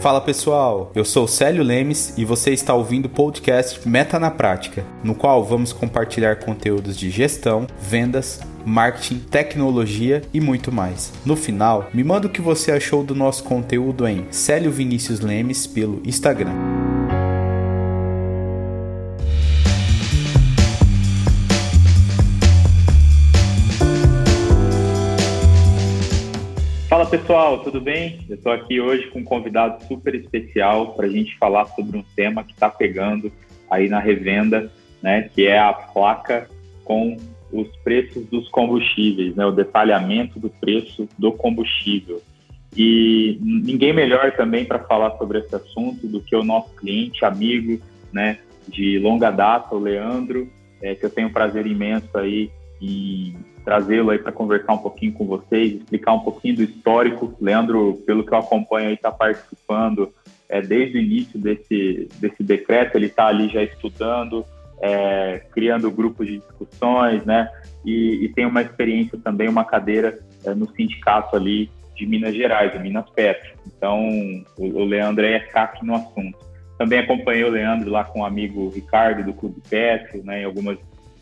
Fala pessoal, eu sou Célio Lemes e você está ouvindo o podcast Meta na Prática, no qual vamos compartilhar conteúdos de gestão, vendas, marketing, tecnologia e muito mais. No final, me manda o que você achou do nosso conteúdo em Célio Vinícius Lemes pelo Instagram. Pessoal, tudo bem? Eu estou aqui hoje com um convidado super especial para a gente falar sobre um tema que está pegando aí na revenda, né? Que é a placa com os preços dos combustíveis, né? O detalhamento do preço do combustível. E ninguém melhor também para falar sobre esse assunto do que o nosso cliente, amigo, né? De longa data, o Leandro, é, que eu tenho um prazer imenso aí em trazê-lo aí para conversar um pouquinho com vocês, explicar um pouquinho do histórico. Leandro, pelo que eu acompanho está participando é, desde o início desse, desse decreto, ele está ali já estudando, é, criando grupos de discussões, né? E, e, tem uma experiência também, uma cadeira é, no sindicato ali de Minas Gerais, de Minas Petro. Então, o, o Leandro é CAC no assunto. Também acompanhei o Leandro lá com o amigo Ricardo do Clube Petro, né, em algumas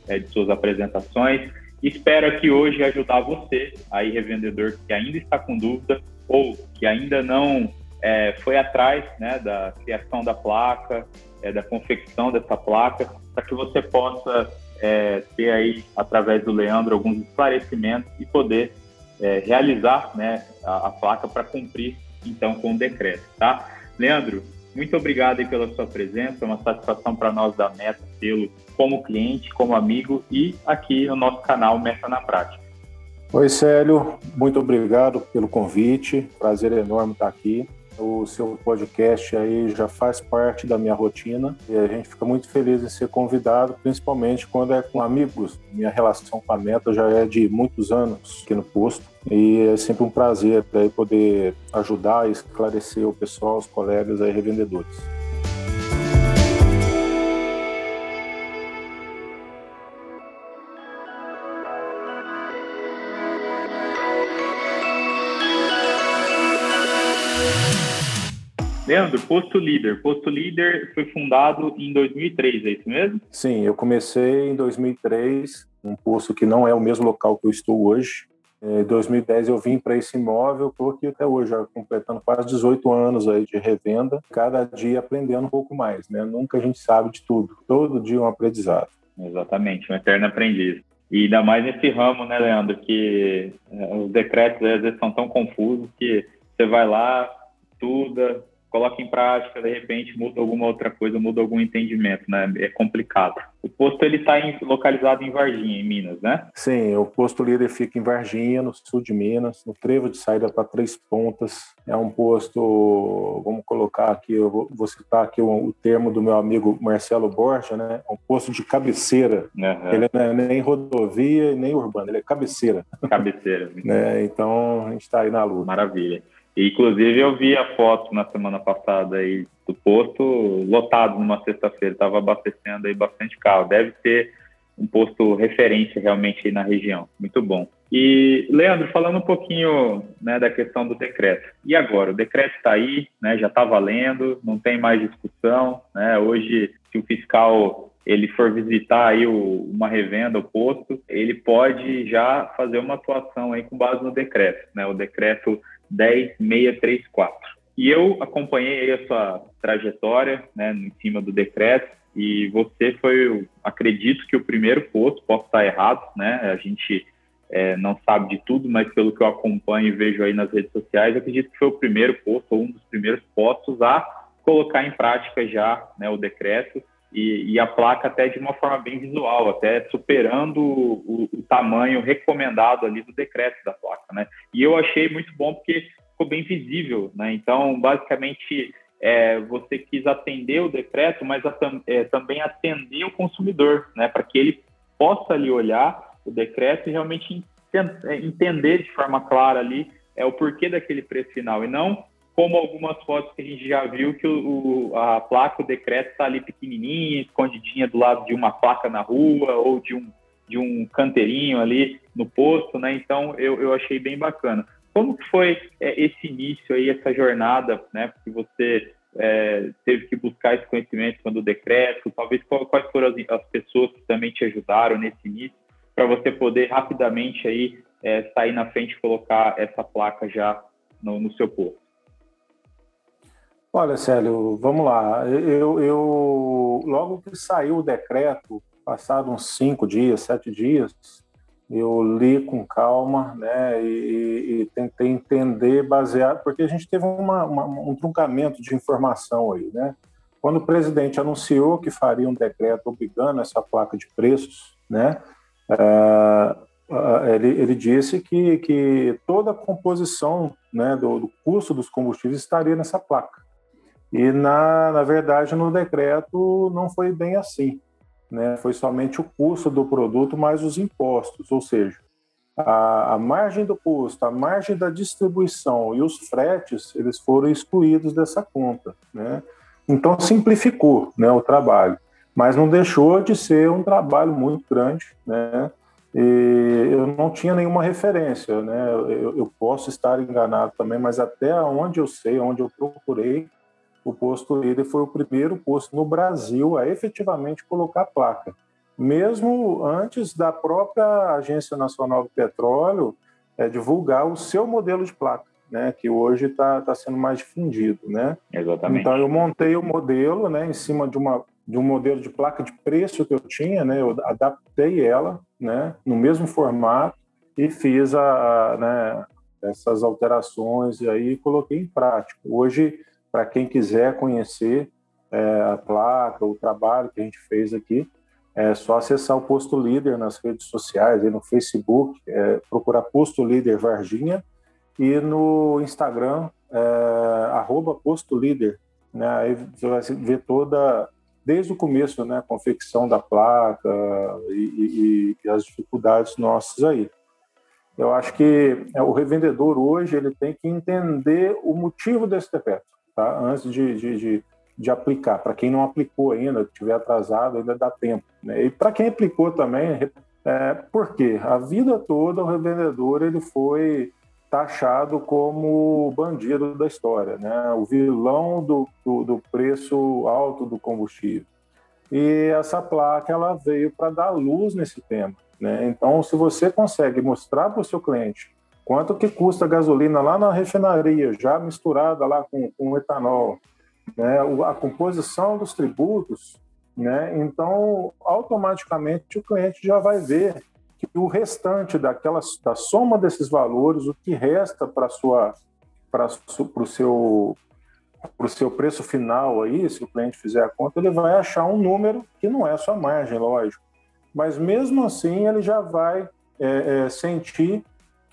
é, de suas apresentações. Espero aqui hoje ajudar você, aí revendedor que ainda está com dúvida ou que ainda não é, foi atrás né, da criação da placa, é, da confecção dessa placa, para que você possa é, ter aí, através do Leandro, alguns esclarecimentos e poder é, realizar né, a, a placa para cumprir, então, com o decreto, tá? Leandro, muito obrigado aí pela sua presença, é uma satisfação para nós da Meta tê-lo como cliente, como amigo e aqui no nosso canal Meta na Prática. Oi, Célio, muito obrigado pelo convite, prazer enorme estar aqui. O seu podcast aí já faz parte da minha rotina e a gente fica muito feliz em ser convidado, principalmente quando é com amigos. Minha relação com a Meta já é de muitos anos aqui no posto e é sempre um prazer aí poder ajudar e esclarecer o pessoal, os colegas aí revendedores. Leandro, Posto Líder. Posto Líder foi fundado em 2003, é isso mesmo? Sim, eu comecei em 2003, um posto que não é o mesmo local que eu estou hoje. Em 2010 eu vim para esse imóvel, estou aqui até hoje, completando quase 18 anos aí de revenda, cada dia aprendendo um pouco mais, né? Nunca a gente sabe de tudo, todo dia um aprendizado. Exatamente, um eterno aprendiz. E ainda mais nesse ramo, né, Leandro, que eh, os decretos às vezes são tão confusos que você vai lá, estuda, coloca em prática, de repente muda alguma outra coisa, muda algum entendimento, né? É complicado. O posto ele está localizado em Varginha, em Minas, né? Sim, o posto líder fica em Varginha, no sul de Minas, no trevo de saída para Três Pontas. É um posto, vamos colocar aqui, eu vou, vou citar aqui o, o, termo do meu amigo Marcelo Borja, né? É um posto de cabeceira. Uhum. Ele não é nem rodovia nem urbano, ele é cabeceira. Cabeceira. né? Então a gente está aí na luta. Maravilha. Inclusive, eu vi a foto na semana passada aí do posto lotado numa sexta-feira, estava abastecendo aí bastante carro. Deve ser um posto referência realmente aí na região. Muito bom. E, Leandro, falando um pouquinho né, da questão do decreto. E agora? O decreto está aí, né, já está valendo, não tem mais discussão. Né? Hoje, se o fiscal ele for visitar aí o, uma revenda, o posto, ele pode já fazer uma atuação aí com base no decreto. Né? O decreto 10634. E eu acompanhei a sua trajetória né, em cima do decreto e você foi, acredito que o primeiro posto, posso estar errado, né? A gente é, não sabe de tudo, mas pelo que eu acompanho e vejo aí nas redes sociais, acredito que foi o primeiro posto, ou um dos primeiros postos a colocar em prática já né, o decreto e, e, a placa até de uma forma bem visual, até superando o, o, tamanho recomendado ali do decreto da placa, né? E eu achei muito bom porque ficou bem visível, né? Então, basicamente, é, você quis atender o decreto, mas a, é, também atender o consumidor, né? Para que ele possa ali olhar o decreto e realmente é, entender de forma clara ali é o porquê daquele preço final e não como algumas fotos que a gente já viu que o, a placa, o decreto está ali pequenininha, escondidinha do lado de uma placa na rua ou de um, de um canteirinho ali no posto, né? Então eu, eu achei bem bacana. como foi é, esse início aí, essa jornada, né? Que você é, teve que buscar esse conhecimento quando o decreto, talvez quais foram as, as pessoas que também te ajudaram nesse início, para você poder rapidamente aí é, sair na frente e colocar essa placa já no, no seu posto. Olha, Célio, vamos lá. Eu, eu, logo que saiu o decreto, passado uns cinco dias, sete dias, eu li com calma, né, e, e tentei entender, baseado, porque a gente teve uma, uma, um truncamento de informação aí, né? Quando o presidente anunciou que faria um decreto obrigando essa placa de preços, né, uh, ele, ele disse que, que toda a composição né, do, do custo dos combustíveis estaria nessa placa. E, na, na verdade, no decreto não foi bem assim né, foi somente o custo do produto mais os impostos, ou seja, a, a, margem do custo, a margem da distribuição e os fretes, eles foram excluídos dessa conta. Né? Então, simplificou né, o trabalho, mas não deixou de ser um trabalho muito grande. Né? E eu não tinha nenhuma referência. Né? Eu, eu posso estar enganado também, mas até onde eu sei, onde eu procurei, o posto líder foi o primeiro posto no Brasil a efetivamente colocar placa. Mesmo antes da própria Agência Nacional do Petróleo é, divulgar o seu modelo de placa, né, que hoje está tá sendo mais difundido. Né? Exatamente. Então, eu montei o modelo né, em cima de, uma, de um modelo de placa de preço que eu tinha, né, eu adaptei ela né, no mesmo formato e fiz a, a né, essas alterações e aí coloquei em prática. Hoje, para quem quiser conhecer é, a placa, o trabalho que a gente fez aqui, é só acessar o Posto Líder nas redes sociais, no Facebook, é, procurar Posto Líder Varginha e no Instagram, é, Posto Líder. Né? Aí você vai ver toda, desde o começo, né, a confecção da placa e, e, e as dificuldades nossas aí. Eu acho que é, o revendedor hoje ele tem que entender o motivo desse decreto tá? antes de, de, de, de aplicar. Para quem não aplicou ainda, estiver atrasado, ainda dá tempo. Né? E para quem aplicou também, é, por quê? A vida toda o revendedor ele foi taxado como bandido da história, né? o vilão do, do, do preço alto do combustível. E essa placa ela veio para dar luz nesse tema. Né? Então, se você consegue mostrar para o seu cliente Quanto que custa a gasolina lá na refinaria, já misturada lá com, com etanol? Né? A composição dos tributos, né? então automaticamente o cliente já vai ver que o restante daquela, da soma desses valores, o que resta para sua para o seu para o seu preço final aí, se o cliente fizer a conta, ele vai achar um número que não é a sua margem, lógico. Mas mesmo assim ele já vai é, é, sentir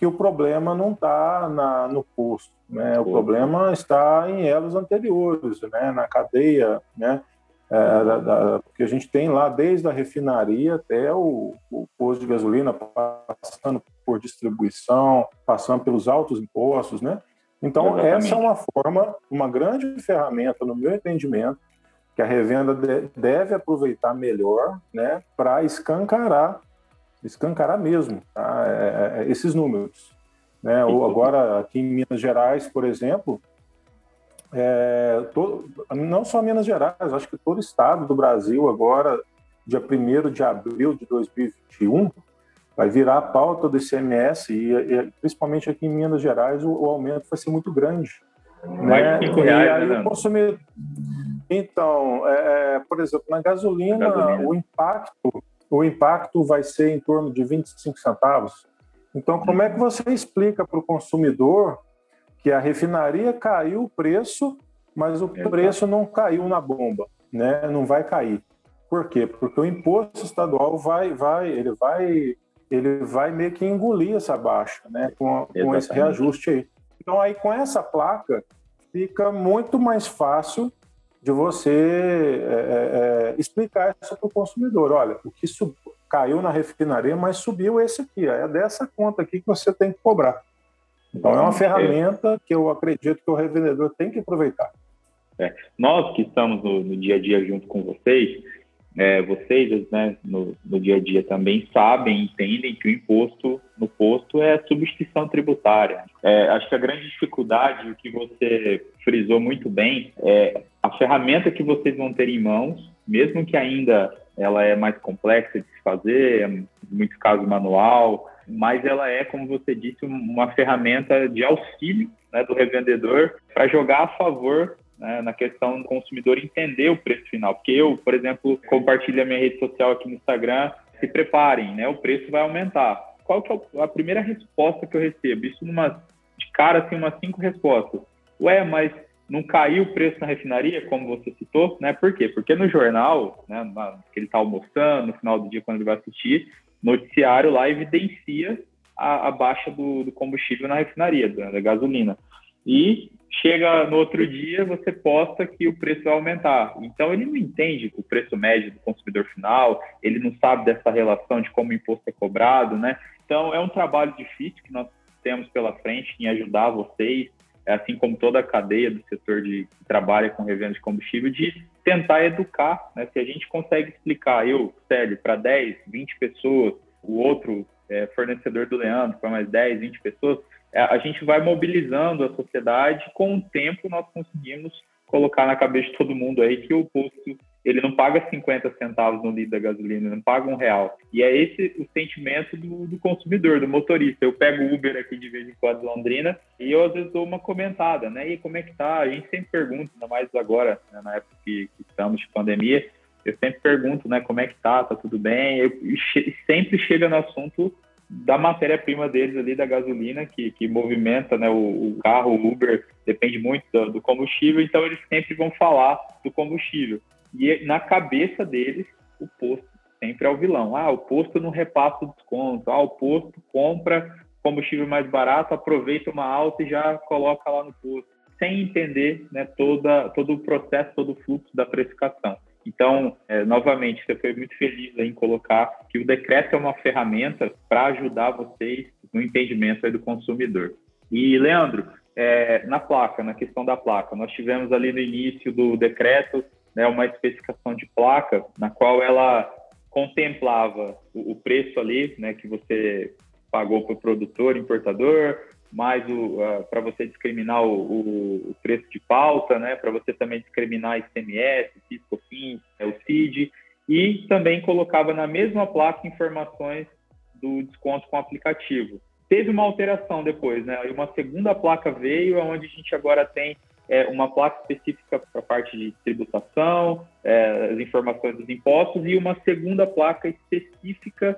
que o problema não está no posto, né? O problema está em elos anteriores, né? Na cadeia, né? É, da, da, porque a gente tem lá desde a refinaria até o, o posto de gasolina, passando por distribuição, passando pelos altos impostos, né? Então, Exatamente. essa é uma forma, uma grande ferramenta, no meu entendimento, que a revenda deve aproveitar melhor né, para escancarar escancarar mesmo tá? É, é, é, esses números. Né? Ou agora, aqui em Minas Gerais, por exemplo, é, todo, não só Minas Gerais, acho que todo estado do Brasil agora, dia 1 de abril de 2021, vai virar a pauta do ICMS e, e principalmente aqui em Minas Gerais o, o aumento vai ser muito grande. Né? reais, e aí né? o consumidor... Então, é, por exemplo, na gasolina, gasolina, o impacto o impacto vai ser em torno de 25 centavos. Então, como é que você explica para o consumidor que a refinaria caiu o preço, mas o preço não caiu na bomba, né? Não vai cair. Por quê? Porque o imposto estadual vai, vai, ele vai, ele vai meio que engolir essa baixa, né? Com, com esse reajuste aí. Então, aí com essa placa fica muito mais fácil de você é, é, é, explicar isso para o consumidor. Olha, o que sub... caiu na refinaria, mas subiu esse aqui. É dessa conta aqui que você tem que cobrar. Então, é uma é. ferramenta que eu acredito que o revendedor tem que aproveitar. É. Nós que estamos no, no, dia a dia junto com vocês, é, vocês, né, no, no, dia a dia também sabem, entendem que o imposto no posto é substituição tributária. É, acho que a grande dificuldade, o que você frisou muito bem, é a ferramenta que vocês vão ter em mãos, mesmo que ainda ela é mais complexa de se fazer, é, em muitos casos manual, mas ela é, como você disse, uma ferramenta de auxílio né, do revendedor para jogar a favor né, na questão do consumidor entender o preço final. Porque eu, por exemplo, compartilho a minha rede social aqui no Instagram, se preparem, né, o preço vai aumentar. Qual que é a primeira resposta que eu recebo? Isso numa, de cara, assim, umas cinco respostas. Ué, mas não caiu o preço na refinaria, como você citou, né? Por quê? Porque no jornal, né, que ele está almoçando, no final do dia, quando ele vai assistir, noticiário lá evidencia a, a baixa do, do, combustível na refinaria, da, da, gasolina. E chega no outro dia, você posta que o preço vai aumentar. Então, ele não entende o preço médio do consumidor final, ele não sabe dessa relação de como o imposto é cobrado, né? Então, é um trabalho difícil que nós temos pela frente em ajudar vocês, assim como toda a cadeia do setor de que trabalha com revenda de combustível, de tentar educar, né? Se a gente consegue explicar, eu, Célio, para 10, 20 pessoas, o outro é, fornecedor do Leandro para mais 10, 20 pessoas, a gente vai mobilizando a sociedade, com o tempo nós conseguimos colocar na cabeça de todo mundo aí que o posto ele não paga 50 centavos no litro da gasolina, não paga um real. E é esse o sentimento do, do consumidor, do motorista. Eu pego Uber aqui de vez em quando Londrina e eu às vezes dou uma comentada, né? E como é que tá? A gente sempre pergunta, ainda mais agora, né, na época que, que, estamos de pandemia, eu sempre pergunto, né, como é que tá? Tá tudo bem? Eu, sempre chega no assunto da matéria-prima deles ali, da gasolina, que, que movimenta né, o, o carro, o Uber, depende muito do, do, combustível, então eles sempre vão falar do combustível. E na cabeça deles, o posto sempre é o vilão. Ah, o posto não repassa o desconto. Ah, o posto compra combustível mais barato, aproveita uma alta e já coloca lá no posto, sem entender né, toda, todo o processo, todo o fluxo da precificação. Então, é, novamente, você foi muito feliz em colocar que o decreto é uma ferramenta para ajudar vocês no entendimento do consumidor. E, Leandro, é, na placa, na questão da placa, nós tivemos ali no início do decreto né, uma especificação de placa na qual ela contemplava o, o preço ali, né, que você pagou para o produtor, importador, mais uh, para você discriminar o, o, preço de pauta, né, para você também discriminar ICMS, CISCOFINS, é, o CID, e também colocava na mesma placa informações do desconto com aplicativo. Teve uma alteração depois, né? E uma segunda placa veio, onde a gente agora tem é, uma placa específica para a parte de tributação, é, as informações dos impostos, e uma segunda placa específica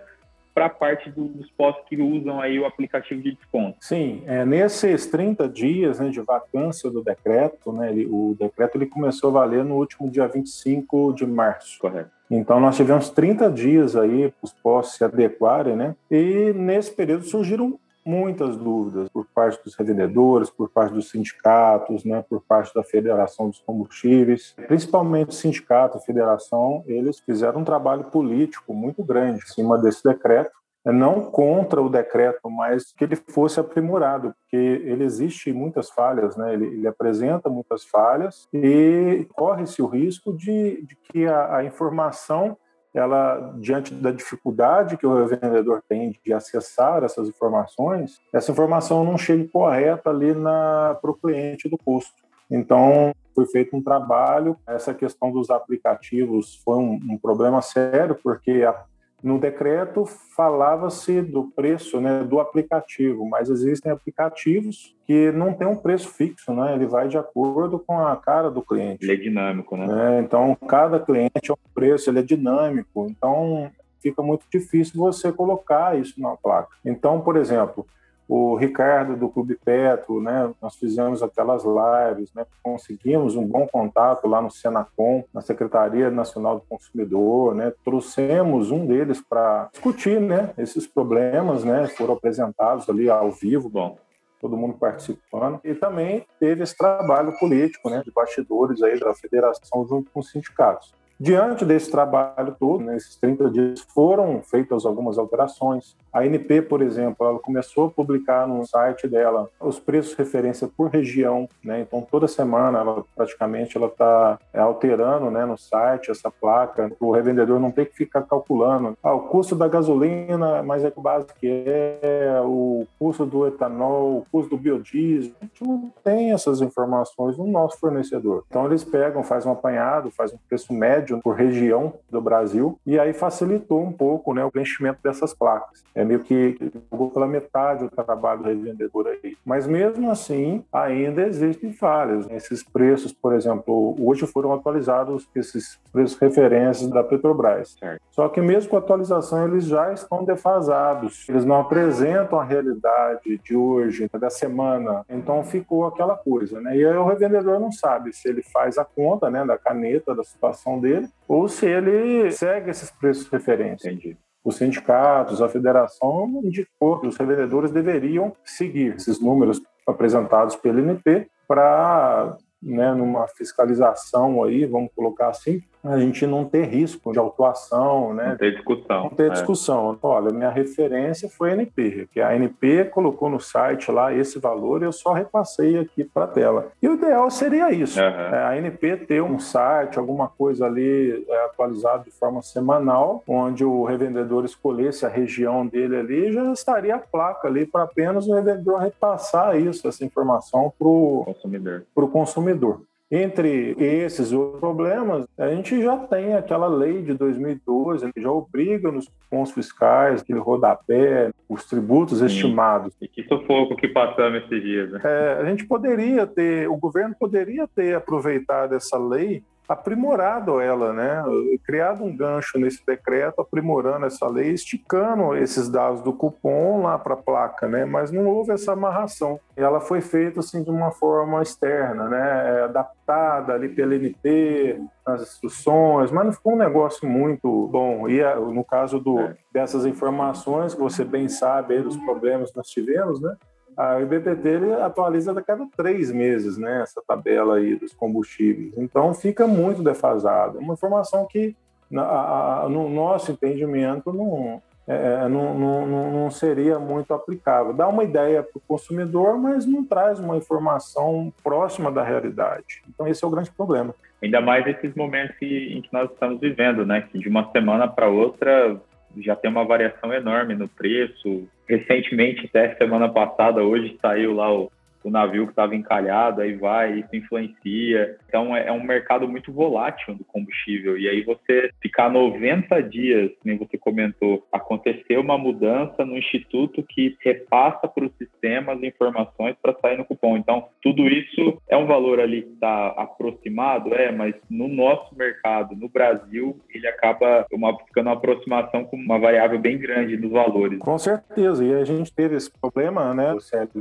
para a parte dos postos que usam aí o aplicativo de desconto. Sim, é, nesses 30 dias né, de vacância do decreto, né, ele, o decreto ele começou a valer no último dia 25 de março. Correto. Então, nós tivemos 30 dias aí para os postos se adequarem, né? E nesse período surgiram muitas dúvidas por parte dos revendedores, por parte dos sindicatos, né, por parte da Federação dos Combustíveis, principalmente o sindicato, a federação, eles fizeram um trabalho político muito grande em cima desse decreto, né, não contra o decreto, mas que ele fosse aprimorado, porque ele existe muitas falhas, né? ele, ele apresenta muitas falhas e corre-se o risco de, de que a, a informação ela diante da dificuldade que o vendedor tem de acessar essas informações, essa informação não chega correta ali para o cliente do posto. Então, foi feito um trabalho. Essa questão dos aplicativos foi um, um problema sério, porque a, no decreto falava-se do preço né, do aplicativo, mas existem aplicativos que não tem um preço fixo, né? Ele vai de acordo com a cara do cliente. Ele é dinâmico, né? É, então, cada cliente é um preço, ele é dinâmico. Então, fica muito difícil você colocar isso na placa. Então, por exemplo, o Ricardo do Clube Petro, né? Nós fizemos aquelas lives, né? Conseguimos um bom contato lá no Senacom, na Secretaria Nacional do Consumidor, né? Trouxemos um deles para discutir, né? Esses problemas, né? Foram apresentados ali ao vivo, bom, todo mundo participando. E também teve esse trabalho político, né? De bastidores aí da federação junto com os sindicatos. Diante desse trabalho todo, nesses né, 30 dias, foram feitas algumas alterações. A NP, por exemplo, ela começou a publicar no site dela os preços referência por região, né? Então toda semana ela praticamente ela está é, alterando, né, no site essa placa, o revendedor não ter que ficar calculando. Ah, o custo da gasolina, mas é que o básico é o custo do etanol, o custo do biodiesel. A gente não tem essas informações no nosso fornecedor. Então eles pegam, fazem um apanhado, fazem um preço médio por região do Brasil e aí facilitou um pouco, né, o preenchimento dessas placas. É meio que jogou pela metade o trabalho do revendedor aí. Mas mesmo assim, ainda existem falhas. Esses preços, por exemplo, hoje foram atualizados esses preços referências da Petrobras. Certo. Só que mesmo com a atualização, eles já estão defasados. Eles não apresentam a realidade de hoje, da semana. Então ficou aquela coisa, né? E aí o revendedor não sabe se ele faz a conta, né, da caneta, da situação dele, ou se ele segue esses preços referência. Entendi os sindicatos, a federação indicou que os revendedores deveriam seguir esses números apresentados pelo INP para, né, numa fiscalização aí, vamos colocar assim, a gente não ter risco de autuação, né? Não ter discussão. Não ter é. discussão. Olha, minha referência foi a NP, que a ANP colocou no site lá esse valor e eu só repassei aqui para a tela. E o ideal seria isso, uhum. a ANP ter um site, alguma coisa ali é, atualizado de forma semanal, onde o revendedor escolhesse a região dele ali, já estaria a placa ali para apenas o revendedor repassar isso, essa informação para o consumidor. consumidor. Entre esses outros problemas, a gente já tem aquela lei de 2012, que já obriga nos pontos fiscais, aquele rodapé, os tributos Sim. estimados. E que sufoco que passamos esses dias. Né? É, a gente poderia ter, o governo poderia ter aproveitado essa lei aprimorado ela, né? Criado um gancho nesse decreto, aprimorando essa lei, esticando esses dados do cupom lá para a placa, né? Mas não houve essa amarração. Ela foi feita assim de uma forma externa, né? É, adaptada ali pela NP, nas instruções, mas não ficou um negócio muito bom. E no caso do, é. dessas informações que você bem sabe aí dos problemas que nós tivemos, né? A IBPT ele atualiza a cada três meses, né, essa tabela aí dos combustíveis. Então fica muito defasado. Uma informação que, na, a, no nosso entendimento, não, é, é não, não, não, seria muito aplicável. Dá uma ideia para o consumidor, mas não traz uma informação próxima da realidade. Então esse é o grande problema. Ainda mais nesses momentos em que nós estamos vivendo, né? Que de uma semana para outra já tem uma variação enorme no preço. Recentemente, até semana passada, hoje saiu lá o o navio que estava encalhado, aí vai, isso influencia. Então é, é, um mercado muito volátil do combustível. E aí você ficar 90 dias, nem você comentou, acontecer uma mudança no instituto que repassa para o sistema as informações para sair no cupom. Então, tudo isso é um valor ali que está aproximado, é, mas no nosso mercado, no Brasil, ele acaba uma, ficando uma aproximação com uma variável bem grande nos valores. Com certeza. E a gente teve esse problema, né,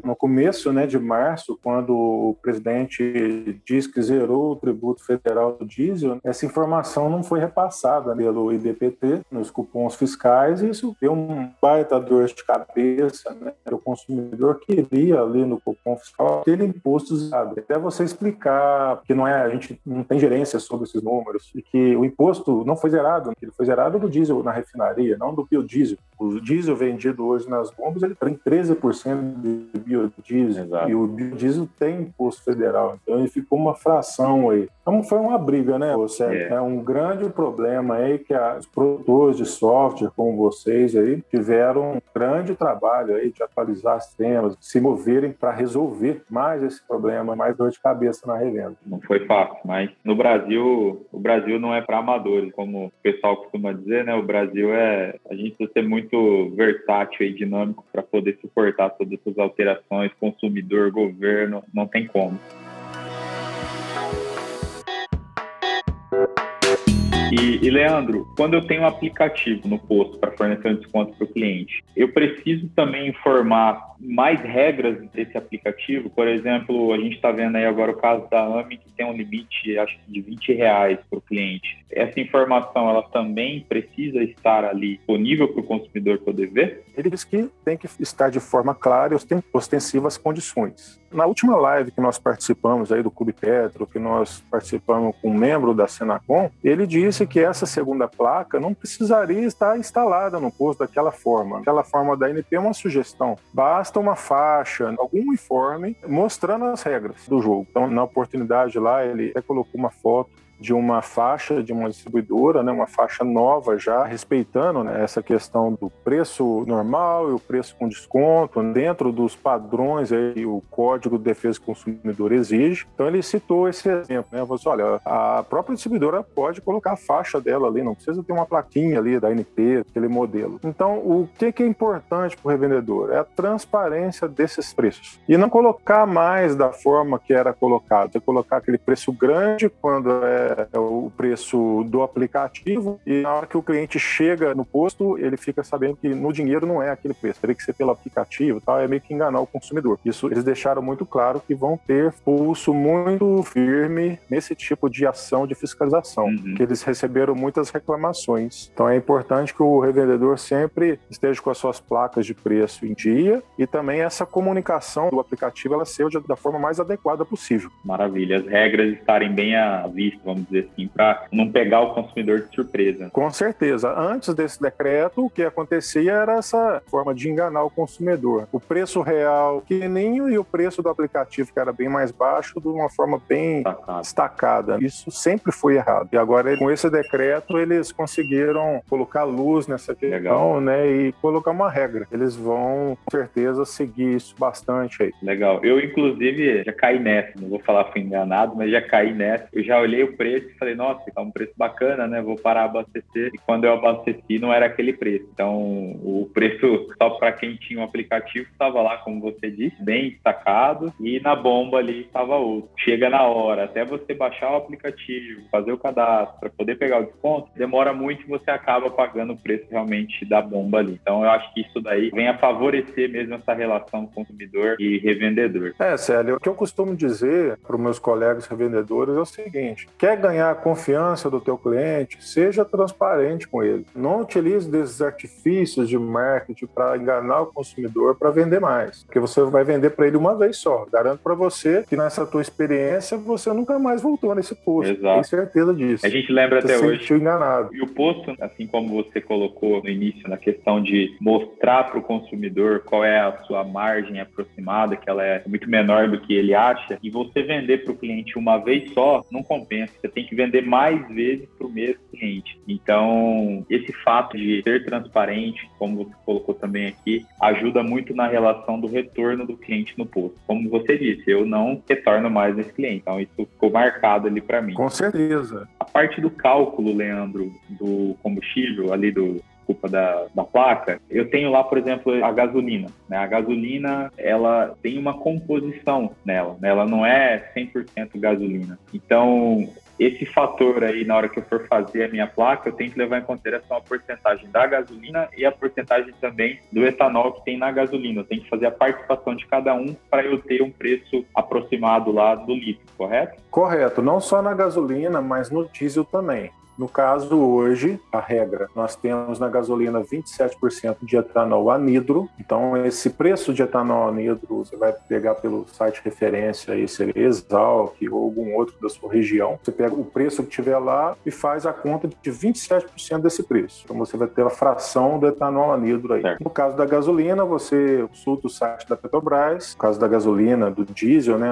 no começo, né, de março, quando o presidente diz que zerou tributo federal do diesel, essa informação não foi repassada pelo IBPT nos cupons fiscais e isso deu um baita dor de cabeça. Né? O consumidor queria ali no cupom fiscal aquele imposto zerado. Até você explicar que não é, a gente não tem gerência sobre esses números e que o imposto não foi zerado, ele foi zerado do diesel na refinaria, não do biodiesel. O diesel vendido hoje nas bombas ele tem 13% de biodiesel Exato. e o biodiesel tem imposto federal, então ele ficou uma fração aí. Então foi uma briga, né, você? É. é um grande problema aí que os produtores de software como vocês aí tiveram um grande trabalho aí de atualizar sistemas, se moverem para resolver mais esse problema, mais dor de cabeça na revenda. Não foi fácil, mas no Brasil, o Brasil não é para amadores, como o pessoal costuma dizer, né? O Brasil é, a gente precisa ser muito versátil e dinâmico para poder suportar todas essas alterações, consumidor, governo, não tem como. E, e, Leandro, quando eu tenho um aplicativo no posto para fornecer um desconto para o cliente, eu preciso também informar mais regras desse aplicativo. Por exemplo, a gente está vendo aí agora o caso da AMI, que tem um limite, acho que de 20 reais para o cliente. Essa informação, ela também precisa estar ali disponível para o consumidor poder ver? Ele diz que tem que estar de forma clara e ostensiva as condições. Na última live que nós participamos aí do Clube Petro, que nós participamos com um membro da Senacom, ele disse que essa segunda placa não precisaria estar instalada no posto daquela forma. Aquela forma da NP é uma sugestão. Basta uma faixa, algum uniforme mostrando as regras do jogo. Então, na oportunidade lá, ele até colocou uma foto de uma faixa de uma distribuidora, né, uma faixa nova já, respeitando né, essa questão do preço normal e o preço com desconto, dentro dos padrões aí o Código de Defesa do Consumidor exige. Então ele citou esse exemplo, né? Falou assim, olha, a própria distribuidora pode colocar a faixa dela ali, não precisa ter uma plaquinha ali da NP, aquele modelo. Então, o que, que é importante para o revendedor? É a transparência desses preços. E não colocar mais da forma que era colocado, é colocar aquele preço grande quando é é o preço do aplicativo e na hora que o cliente chega no posto, ele fica sabendo que no dinheiro não é aquele preço, teria que ser pelo aplicativo tal, é meio que enganar o consumidor. Isso eles deixaram muito claro que vão ter pulso muito firme nesse tipo de ação de fiscalização, uhum. que eles receberam muitas reclamações. Então é importante que o revendedor sempre esteja com as suas placas de preço em dia e também essa comunicação do aplicativo ela seja da forma mais adequada possível. Maravilha, as regras estarem bem à vista, vamos dizer assim, para não pegar o consumidor de surpresa. Com certeza. Antes desse decreto, o que acontecia era essa forma de enganar o consumidor. O preço real pequenininho e o preço do aplicativo, que era bem mais baixo, de uma forma bem destacada. destacada. Isso sempre foi errado. E agora, com esse decreto, eles conseguiram colocar luz nessa questão, Legal. né, e colocar uma regra. Eles vão, com certeza, seguir isso bastante aí. Legal. Eu, inclusive, já caí nessa. Não vou falar fui enganado, mas já caí nessa. Eu já olhei o preço e falei, nossa, tá um preço bacana, né? Vou parar a abastecer. E quando eu abasteci, não era aquele preço. Então, o preço só para quem tinha o um aplicativo estava lá, como você disse, bem destacado. E na bomba ali estava outro. Chega na hora, até você baixar o aplicativo, fazer o cadastro, para poder pegar o desconto, demora muito e você acaba pagando o preço realmente da bomba ali. Então, eu acho que isso daí vem a favorecer mesmo essa relação consumidor e revendedor. É, Célio, o que eu costumo dizer para os meus colegas revendedores é o seguinte: Quer ganhar a confiança do teu cliente? Seja transparente com ele. Não utilize desses artifícios de marketing para enganar o consumidor para vender mais, porque você vai vender para ele uma vez só. Garanto para você que nessa tua experiência você nunca mais voltou nesse posto. Exato. Tem certeza disso. A gente lembra você até hoje. enganado. E o posto, assim como você colocou no início na questão de mostrar para o consumidor qual é a sua margem aproximada, que ela é muito menor do que ele acha, e você vender para o cliente uma vez só, não compensa você tem que vender mais vezes para o mesmo cliente. Então, esse fato de ser transparente, como você colocou também aqui, ajuda muito na relação do retorno do cliente no posto. Como você disse, eu não retorno mais nesse cliente. Então, isso ficou marcado ali para mim. Com certeza. A parte do cálculo, Leandro, do combustível, ali do, culpa da, da placa, eu tenho lá, por exemplo, a gasolina. Né? A gasolina, ela tem uma composição nela, né? ela não é 100% gasolina. Então, esse fator aí, na hora que eu for fazer a minha placa, eu tenho que levar em consideração a porcentagem da gasolina e a porcentagem também do etanol que tem na gasolina. Eu tenho que fazer a participação de cada um para eu ter um preço aproximado lá do litro, correto? Correto, não só na gasolina, mas no diesel também. No caso, hoje, a regra, nós temos na gasolina 27% de etanol anidro. Então, esse preço de etanol anidro, você vai pegar pelo site referência aí, seria Exalc ou algum outro da sua região. Você pega o preço que tiver lá e faz a conta de 27% desse preço. Então, você vai ter a fração do etanol anidro aí. Certo. No caso da gasolina, você consulta o site da Petrobras. No caso da gasolina, do diesel, né,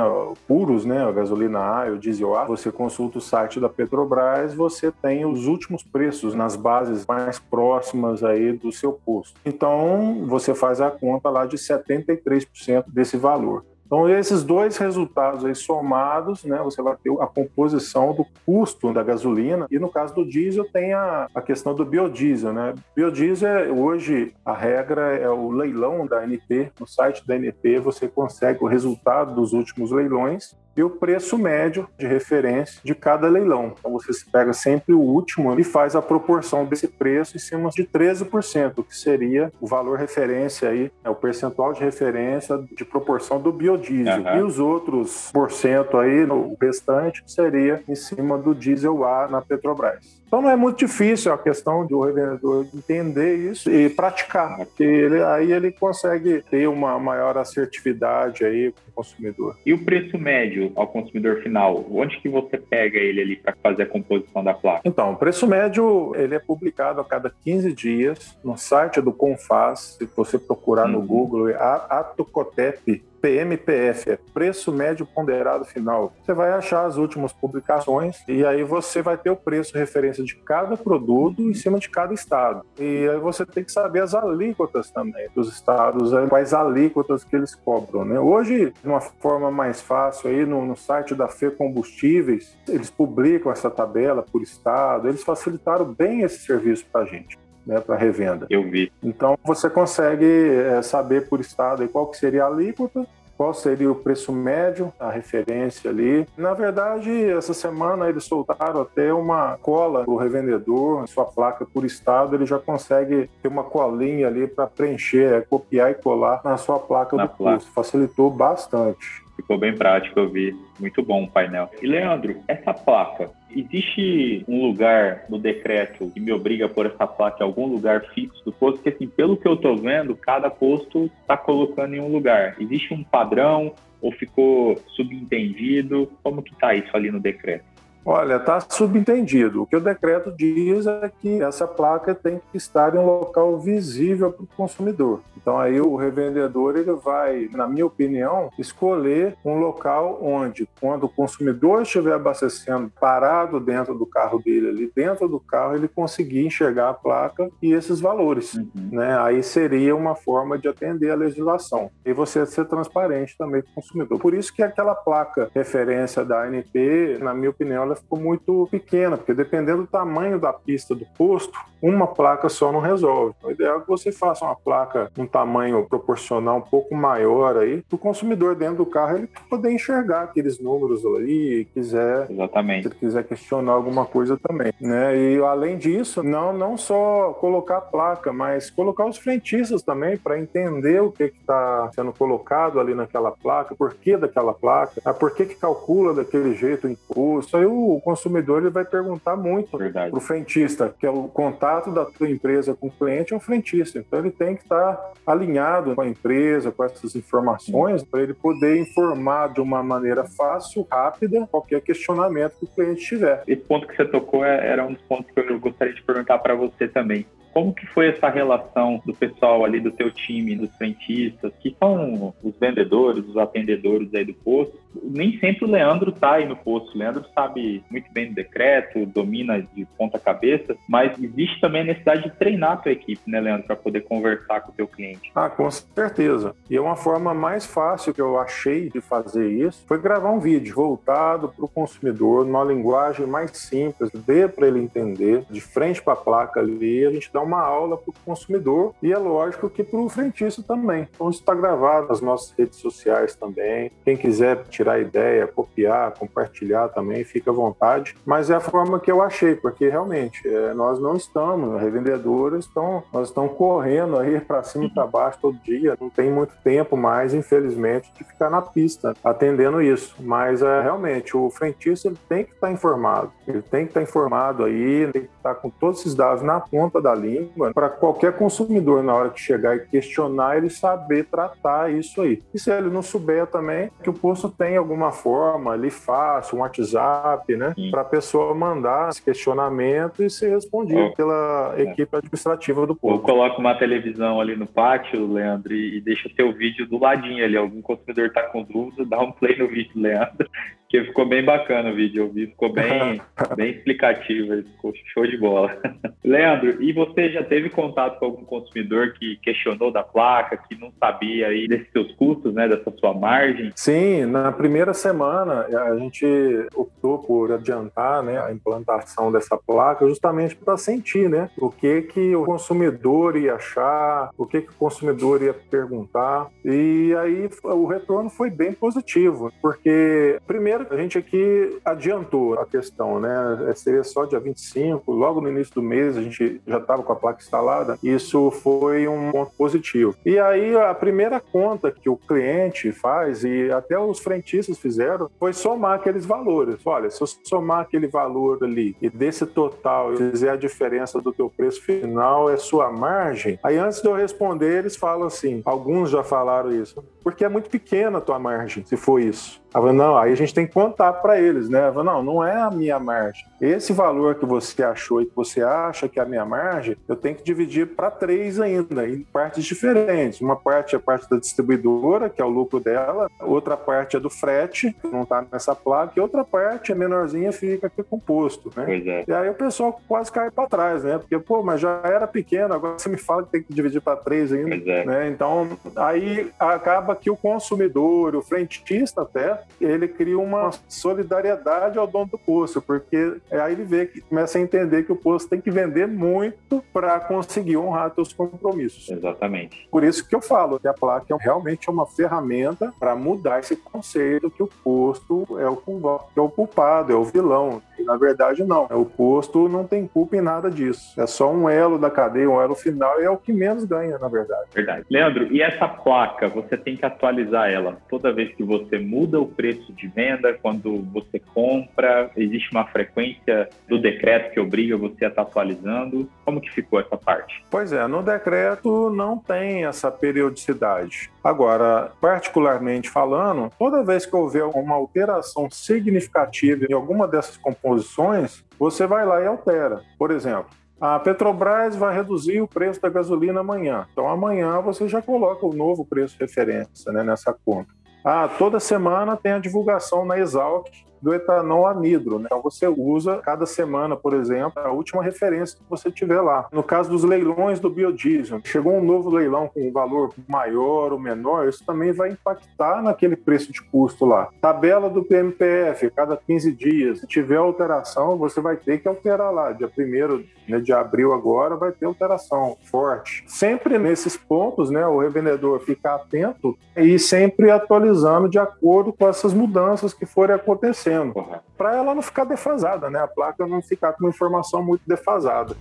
puros, né, a gasolina A e o diesel A, você consulta o site da Petrobras, você tem tem os últimos preços nas bases mais próximas aí do seu posto. Então, você faz a conta lá de 73% desse valor. Então, esses dois resultados aí somados, né, você vai ter a composição do custo da gasolina e no caso do diesel tem a, a questão do biodiesel, né? Biodiesel, hoje, a regra é o leilão da NP. No site da NP você consegue o resultado dos últimos leilões e o preço médio de referência de cada leilão. Então você pega sempre o último e faz a proporção desse preço em cima de 13%, que seria o valor referência aí, é o percentual de referência de proporção do biodiesel. Uhum. E os outros porcento aí, o restante, seria em cima do diesel A na Petrobras. Então não é muito difícil a questão de o revendedor entender isso e praticar, porque ele, aí ele consegue ter uma maior assertividade aí consumidor. E o preço médio ao consumidor final, onde que você pega ele ali para fazer a composição da placa? Então, o preço médio ele é publicado a cada 15 dias no site do Confaz. Se você procurar uhum. no Google, é Atocotep PMPF, é preço médio ponderado final. Você vai achar as últimas publicações e aí você vai ter o preço referência de cada produto em cima de cada estado. E aí você tem que saber as alíquotas também dos estados, quais alíquotas que eles cobram. Né? Hoje, de uma forma mais fácil, aí no, no site da Fê Combustíveis, eles publicam essa tabela por estado, eles facilitaram bem esse serviço para a gente né, para revenda. Eu vi. Então você consegue é, saber por estado qual que seria a alíquota, qual seria o preço médio, a referência ali. Na verdade, essa semana eles soltaram até uma cola para o revendedor, sua placa por estado, ele já consegue ter uma colinha ali para preencher, é, copiar e colar na sua placa na do placa. custo. Facilitou bastante. Ficou bem prático, eu vi. Muito bom o painel. E Leandro, essa placa, existe um lugar no decreto que me obriga a pôr essa placa em algum lugar fixo do posto? Porque, assim, pelo que eu estou vendo, cada posto está colocando em um lugar. Existe um padrão ou ficou subentendido? Como que está isso ali no decreto? Olha, está subentendido. O que o decreto diz é que essa placa tem que estar em um local visível para o consumidor. Então aí o revendedor ele vai, na minha opinião, escolher um local onde, quando o consumidor estiver abastecendo parado dentro do carro dele, ali dentro do carro, ele conseguir enxergar a placa e esses valores. Uhum. Né? Aí seria uma forma de atender a legislação. E você ser transparente também com o consumidor. Por isso que aquela placa referência da ANP, na minha opinião, ela ficou muito pequena, porque dependendo do tamanho da pista do posto, uma placa só não resolve. O ideal é que você faça uma placa um tamanho proporcional um pouco maior aí, para o consumidor dentro do carro ele poder enxergar aqueles números ali, quiser, Exatamente. se quiser questionar alguma coisa também, né? E além disso, não não só colocar a placa, mas colocar os frentistas também para entender o que está sendo colocado ali naquela placa, por que daquela placa, ah, por que que calcula daquele jeito o imposto. Aí o o consumidor ele vai perguntar muito para o frentista, que é o contato da tua empresa com o cliente é o frentista. Então ele tem que estar tá alinhado com a empresa, com essas informações, para ele poder informar de uma maneira fácil, rápida, qualquer questionamento que o cliente tiver. Esse ponto que você tocou é, era um dos pontos que eu gostaria de perguntar para você também. Como que foi essa relação do pessoal ali do teu time, dos frentistas, que são os vendedores, os atendedores aí do posto? Nem sempre o Leandro tá aí no posto. O Leandro sabe muito bem do decreto, domina de ponta cabeça, mas existe também a necessidade de treinar a tua equipe, né, Leandro, para poder conversar com o teu cliente. Ah, com certeza. E uma forma mais fácil que eu achei de fazer isso foi gravar um vídeo voltado para o consumidor, numa linguagem mais simples, dê para ele entender, de frente para a placa ali, a gente dá uma aula para o consumidor e é lógico que para o frentista também. Então isso está gravado nas nossas redes sociais também. Quem quiser tirar ideia, copiar, compartilhar também, fica à vontade. Mas é a forma que eu achei, porque realmente é, nós não estamos, revendedores estão, nós estamos correndo aí para cima e para baixo todo dia. Não tem muito tempo mais, infelizmente, de ficar na pista atendendo isso. Mas é, realmente o frentista ele tem que estar tá informado. Ele tem que estar tá informado aí, tem que estar tá com todos esses dados na ponta da linha língua para qualquer consumidor, na hora que chegar e questionar, ele saber tratar isso aí. E se ele não souber também, que o posto tem alguma forma ali fácil, um WhatsApp, né? Para a pessoa mandar esse questionamento e ser respondido oh. pela é. equipe administrativa do posto. Ou coloca uma televisão ali no pátio, Leandro, e deixa seu vídeo do ladinho ali. Algum consumidor está com dúvida, dá um play no vídeo, Leandro, que ficou bem bacana o vídeo, eu vi, ficou bem, bem explicativo, ficou show de bola. Leandro, e você já teve contato com algum consumidor que questionou da placa, que não sabia aí desses seus custos, né, dessa sua margem? Sim, na primeira semana a gente optou por adiantar, né, a implantação dessa placa justamente para sentir, né, o que que o consumidor ia achar, o que que o consumidor ia perguntar. E aí o retorno foi bem positivo, porque primeiro a gente aqui adiantou a questão, né? É, seria só dia 25, logo no início do mês a gente já estava com a placa instalada. Isso foi um ponto positivo. E aí a primeira conta que o cliente faz e até os frentistas fizeram foi somar aqueles valores. Olha, se eu somar aquele valor ali e desse total eu fizer a diferença do teu preço final é sua margem. Aí antes de eu responder eles falam assim, alguns já falaram isso. porque é muito pequena a tua margem, se for isso. Ela falou, não, aí a gente tem que contar para eles, né? Ela falou, não, não é a minha margem. Esse valor que você achou e que você acha que é a minha margem, eu tenho que dividir para três ainda, em partes diferentes. Uma parte é a parte da distribuidora, que é o lucro dela, outra parte é do frete, que não está nessa placa, e outra parte, a menorzinha, fica aqui composto, né? É. E aí o pessoal quase cai para trás, né? Porque, pô, mas já era pequeno, agora você me fala que tem que dividir para três ainda, é. né? Então, aí acaba que o consumidor, o frentista até, ele cria uma solidariedade ao dono do posto, porque aí ele vê que começa a entender que o posto tem que vender muito para conseguir honrar seus compromissos. Exatamente. Por isso que eu falo que a placa é realmente é uma ferramenta para mudar esse conceito que o posto é o, é o culpado, é o vilão. E, na verdade, não. O posto não tem culpa em nada disso. É só um elo da cadeia, um elo final, e é o que menos ganha, na verdade. Verdade. Leandro, e essa placa, você tem que atualizar ela toda vez que você muda o preço de venda, quando você compra, existe uma frequência do decreto que obriga você a estar atualizando. Como que ficou essa parte? Pois é, no decreto não tem essa periodicidade. Agora, particularmente falando, toda vez que houver uma alteração significativa em alguma dessas composições, você vai lá e altera. Por exemplo, a Petrobras vai reduzir o preço da gasolina amanhã. Então, amanhã você já coloca o novo preço de referência né, nessa conta. Ah, toda semana tem a divulgação na Exalc do etanol anidro. Né? Então você usa cada semana, por exemplo, a última referência que você tiver lá. No caso dos leilões do biodiesel, chegou um novo leilão com um valor maior ou menor, isso também vai impactar naquele preço de custo lá. Tabela do PMPF, cada 15 dias. Se tiver alteração, você vai ter que alterar lá. Dia 1 né, de abril agora vai ter alteração forte. Sempre nesses pontos, né, o revendedor ficar atento e sempre atualizando de acordo com essas mudanças que forem acontecendo para ela não ficar defasada, né? A placa não ficar com uma informação muito defasada.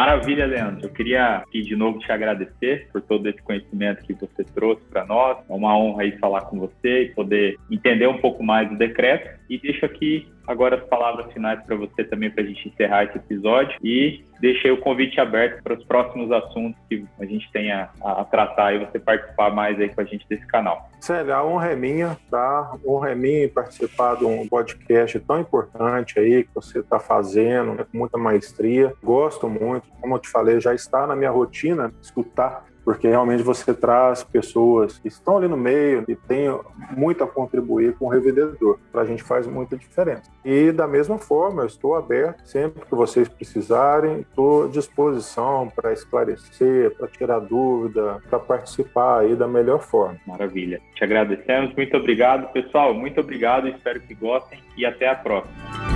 Maravilha, Leandro. Eu queria aqui de novo te agradecer por todo esse conhecimento que você trouxe para nós. É uma honra aí falar com você e poder entender um pouco mais do decreto. E deixo aqui agora as palavras finais para você também para a gente encerrar esse episódio e deixei o convite aberto para os próximos assuntos que a gente tenha a, tratar e você participar mais aí com a gente desse canal. Sério, a honra é minha, tá? A honra é minha participar de um podcast tão importante aí que você está fazendo, né, com muita maestria. Gosto muito, como eu te falei, já está na minha rotina escutar porque realmente você traz pessoas que estão ali no meio e têm muito a contribuir com o revendedor. Para a gente faz muita diferença. E da mesma forma, eu estou aberto sempre que vocês precisarem, estou à disposição para esclarecer, para tirar dúvida, para participar aí da melhor forma. Maravilha. Te agradecemos, muito obrigado, pessoal. Muito obrigado, espero que gostem e até a próxima.